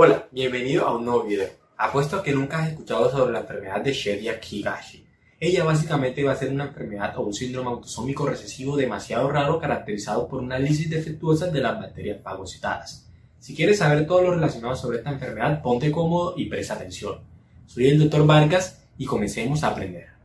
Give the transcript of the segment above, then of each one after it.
Hola, bienvenido a un nuevo video. Apuesto a que nunca has escuchado sobre la enfermedad de Sheria Kigashi. Ella básicamente va a ser una enfermedad o un síndrome autosómico recesivo demasiado raro caracterizado por una lisis defectuosa de las bacterias fagocitadas. Si quieres saber todo lo relacionado sobre esta enfermedad, ponte cómodo y presta atención. Soy el Dr. Vargas y comencemos a aprender.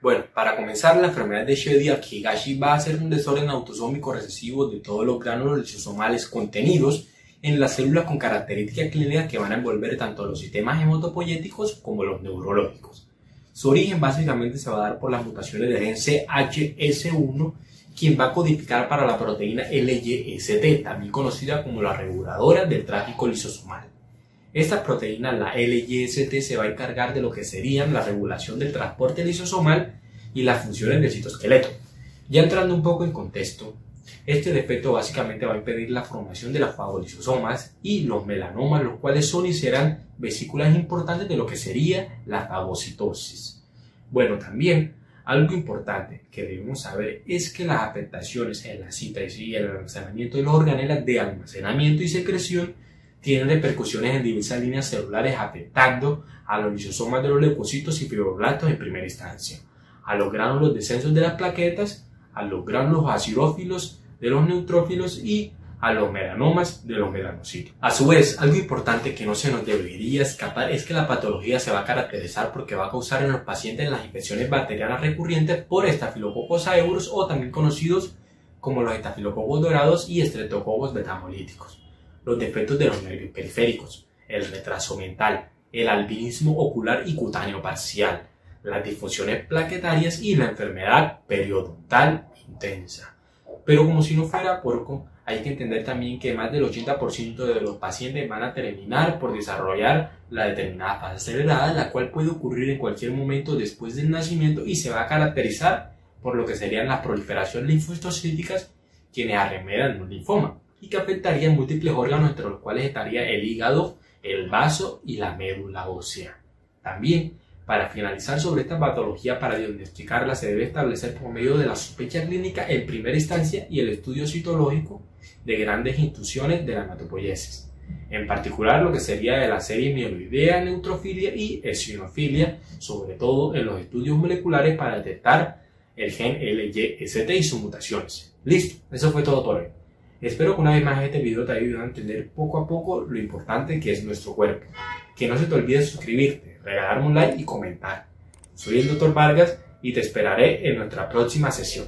Bueno, para comenzar, la enfermedad de Shediac-Higashi va a ser un desorden autosómico recesivo de todos los gránulos lisosomales contenidos en las células con características clínicas que van a envolver tanto los sistemas hematopoyéticos como los neurológicos. Su origen básicamente se va a dar por las mutaciones del gen CHS1, quien va a codificar para la proteína LYST, también conocida como la reguladora del tráfico lisosomal. Esta proteína, la LYST, se va a encargar de lo que serían la regulación del transporte lisosomal y las funciones del citoesqueleto. Ya entrando un poco en contexto, este defecto básicamente va a impedir la formación de las fagolisosomas y los melanomas, los cuales son y serán vesículas importantes de lo que sería la fagocitosis. Bueno, también algo importante que debemos saber es que las afectaciones en la síntesis y el almacenamiento de los organelas de almacenamiento y secreción tienen repercusiones en diversas líneas celulares afectando a los lisosomas de los leucocitos y fibroblastos en primera instancia a los gránulos descensos de las plaquetas, a los gránulos acirófilos de los neutrófilos y a los melanomas de los melanocitos. A su vez, algo importante que no se nos debería escapar es que la patología se va a caracterizar porque va a causar en los pacientes las infecciones bacterianas recurrentes por estafilococos aureus o también conocidos como los estafilococos dorados y estreptococos betamolíticos, los defectos de los nervios periféricos, el retraso mental, el albinismo ocular y cutáneo parcial, las disfunciones plaquetarias y la enfermedad periodontal intensa. Pero como si no fuera poco, hay que entender también que más del 80% de los pacientes van a terminar por desarrollar la determinada fase acelerada, la cual puede ocurrir en cualquier momento después del nacimiento y se va a caracterizar por lo que serían las proliferaciones linfocíticas quienes arremedan un linfoma y que afectarían múltiples órganos entre los cuales estaría el hígado, el vaso y la médula ósea. También para finalizar sobre esta patología, para diagnosticarla se debe establecer por medio de la sospecha clínica en primera instancia y el estudio citológico de grandes instituciones de la hematopoiesis, en particular lo que sería de la serie mieloidea, neutrofilia y eosinofilia, sobre todo en los estudios moleculares para detectar el gen LYST y sus mutaciones. Listo, eso fue todo por hoy. Espero que una vez más este video te ayude a entender poco a poco lo importante que es nuestro cuerpo. Que no se te olvide suscribirte regalarme un like y comentar. Soy el Dr. Vargas y te esperaré en nuestra próxima sesión.